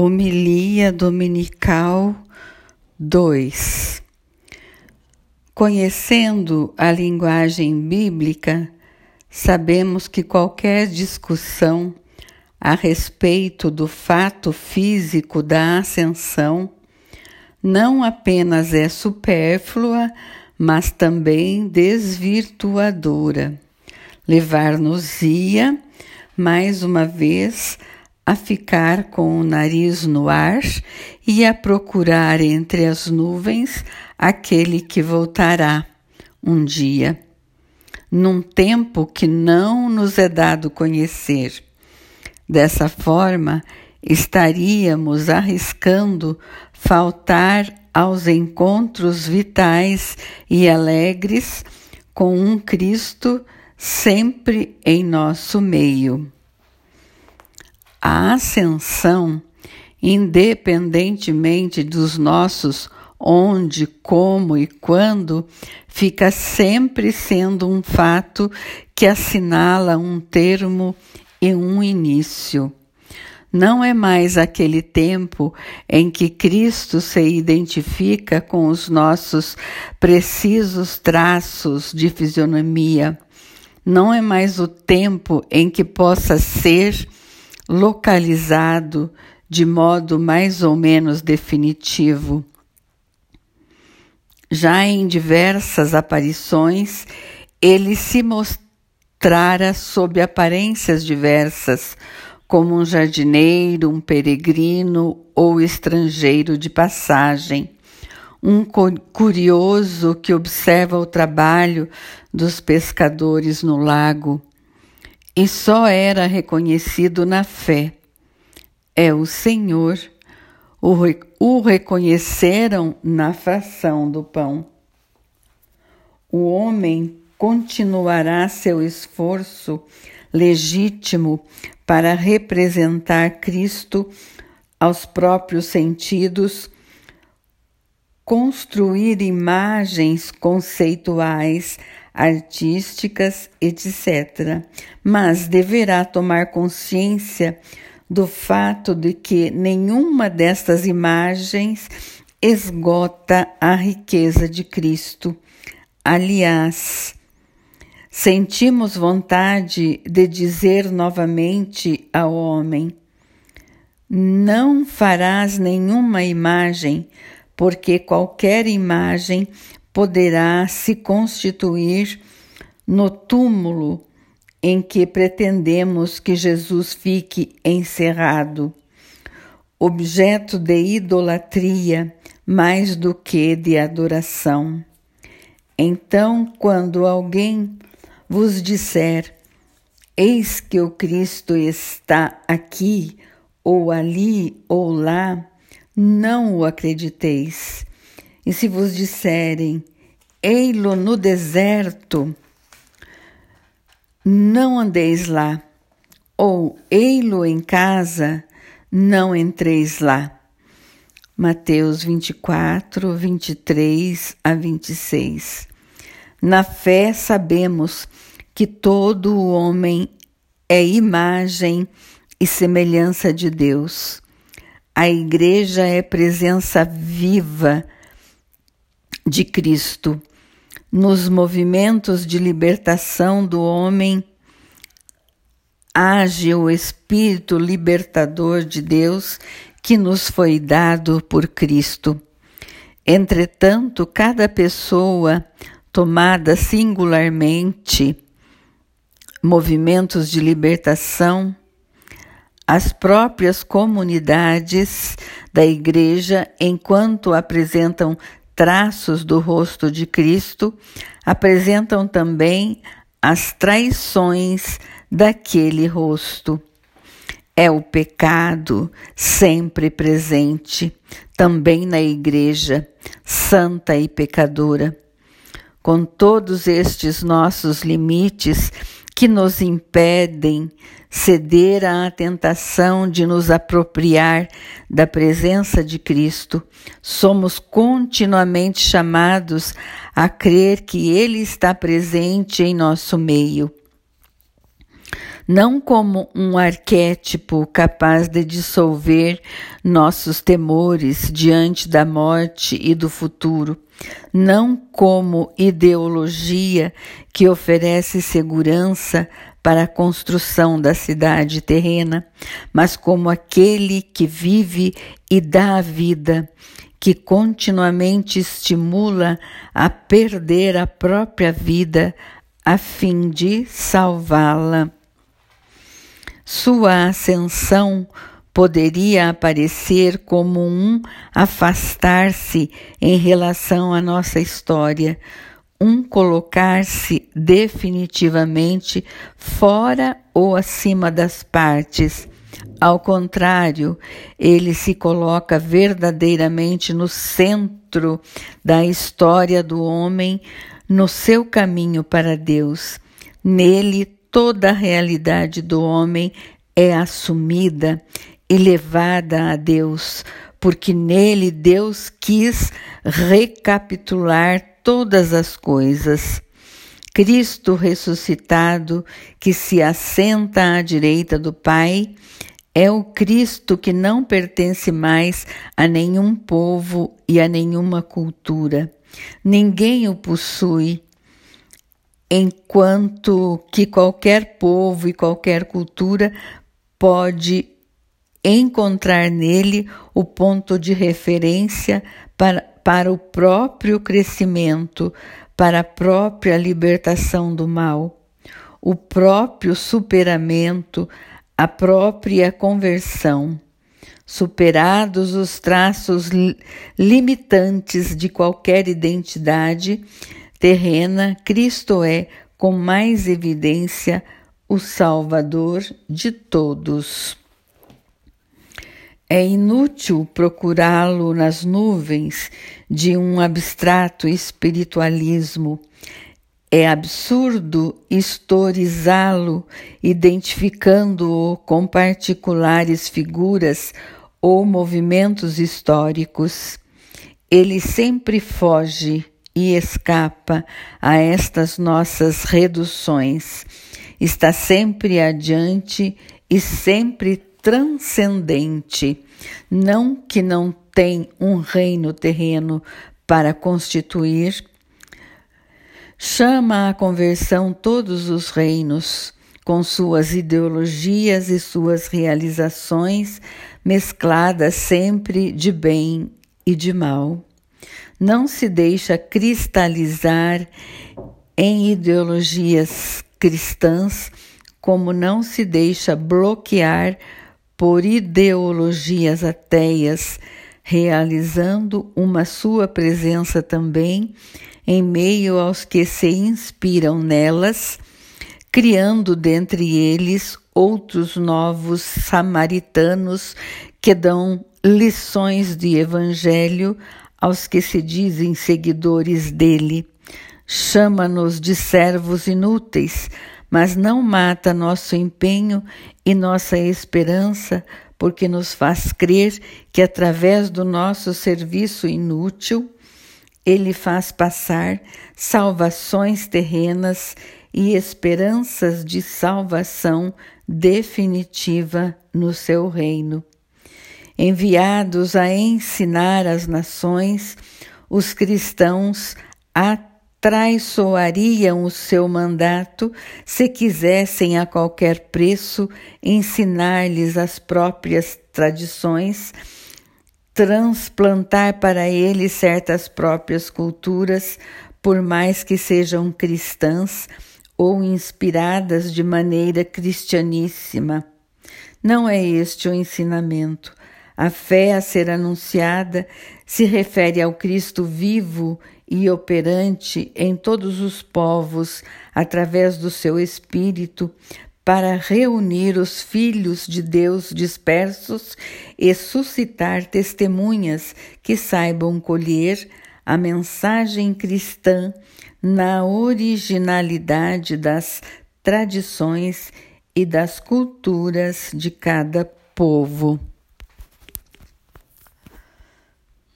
Homilia Dominical 2 Conhecendo a linguagem bíblica, sabemos que qualquer discussão a respeito do fato físico da ascensão não apenas é supérflua, mas também desvirtuadora. Levar-nos-ia, mais uma vez, a ficar com o nariz no ar e a procurar entre as nuvens aquele que voltará um dia, num tempo que não nos é dado conhecer. Dessa forma, estaríamos arriscando faltar aos encontros vitais e alegres com um Cristo sempre em nosso meio. A ascensão, independentemente dos nossos onde, como e quando, fica sempre sendo um fato que assinala um termo e um início. Não é mais aquele tempo em que Cristo se identifica com os nossos precisos traços de fisionomia. Não é mais o tempo em que possa ser localizado de modo mais ou menos definitivo. Já em diversas aparições, ele se mostrara sob aparências diversas, como um jardineiro, um peregrino ou estrangeiro de passagem, um curioso que observa o trabalho dos pescadores no lago, e só era reconhecido na fé. É o Senhor. O, o reconheceram na fração do pão. O homem continuará seu esforço legítimo para representar Cristo aos próprios sentidos, construir imagens conceituais artísticas, etc. Mas deverá tomar consciência do fato de que nenhuma destas imagens esgota a riqueza de Cristo. Aliás, sentimos vontade de dizer novamente ao homem: Não farás nenhuma imagem, porque qualquer imagem poderá se constituir no túmulo em que pretendemos que Jesus fique encerrado, objeto de idolatria mais do que de adoração. Então, quando alguém vos disser: Eis que o Cristo está aqui, ou ali, ou lá, não o acrediteis e se vos disserem, ei-lo no deserto, não andeis lá, ou ei-lo em casa, não entreis lá. Mateus 24, 23 a 26. Na fé sabemos que todo o homem é imagem e semelhança de Deus. A igreja é presença viva de Cristo. Nos movimentos de libertação do homem, age o Espírito libertador de Deus que nos foi dado por Cristo. Entretanto, cada pessoa tomada singularmente, movimentos de libertação, as próprias comunidades da Igreja, enquanto apresentam traços do rosto de Cristo apresentam também as traições daquele rosto. É o pecado sempre presente, também na Igreja, santa e pecadora. Com todos estes nossos limites que nos impedem ceder à tentação de nos apropriar da presença de Cristo, somos continuamente chamados a crer que Ele está presente em nosso meio. Não como um arquétipo capaz de dissolver nossos temores diante da morte e do futuro, não como ideologia que oferece segurança para a construção da cidade terrena, mas como aquele que vive e dá a vida, que continuamente estimula a perder a própria vida a fim de salvá-la. Sua ascensão poderia aparecer como um afastar-se em relação à nossa história, um colocar-se definitivamente fora ou acima das partes. Ao contrário, ele se coloca verdadeiramente no centro da história do homem, no seu caminho para Deus. Nele, toda a realidade do homem é assumida e levada a Deus, porque nele Deus quis recapitular todas as coisas. Cristo ressuscitado, que se assenta à direita do Pai, é o Cristo que não pertence mais a nenhum povo e a nenhuma cultura. Ninguém o possui, enquanto que qualquer povo e qualquer cultura pode encontrar nele o ponto de referência para, para o próprio crescimento, para a própria libertação do mal, o próprio superamento, a própria conversão. Superados os traços limitantes de qualquer identidade terrena, Cristo é, com mais evidência, o Salvador de todos. É inútil procurá-lo nas nuvens de um abstrato espiritualismo. É absurdo historizá-lo, identificando-o com particulares figuras ou movimentos históricos. Ele sempre foge e escapa a estas nossas reduções. Está sempre adiante e sempre transcendente, não que não tem um reino terreno para constituir, chama à conversão todos os reinos, com suas ideologias e suas realizações, mescladas sempre de bem e de mal. Não se deixa cristalizar em ideologias cristãs, como não se deixa bloquear por ideologias ateias, realizando uma sua presença também em meio aos que se inspiram nelas, criando dentre eles outros novos samaritanos que dão lições de evangelho aos que se dizem seguidores dele. Chama-nos de servos inúteis, mas não mata nosso empenho e nossa esperança, porque nos faz crer que através do nosso serviço inútil, ele faz passar salvações terrenas e esperanças de salvação definitiva no seu reino. Enviados a ensinar as nações, os cristãos traiçoariam o seu mandato se quisessem a qualquer preço ensinar-lhes as próprias tradições, transplantar para eles certas próprias culturas, por mais que sejam cristãs ou inspiradas de maneira cristianíssima. Não é este o ensinamento. A fé a ser anunciada se refere ao Cristo vivo e operante em todos os povos através do seu Espírito, para reunir os filhos de Deus dispersos e suscitar testemunhas que saibam colher a mensagem cristã na originalidade das tradições e das culturas de cada povo.